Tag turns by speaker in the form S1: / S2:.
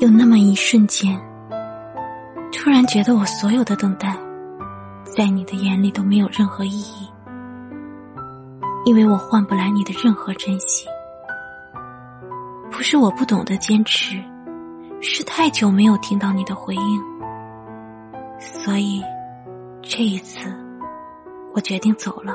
S1: 有那么一瞬间，突然觉得我所有的等待，在你的眼里都没有任何意义，因为我换不来你的任何珍惜。不是我不懂得坚持，是太久没有听到你的回应，所以这一次，我决定走了。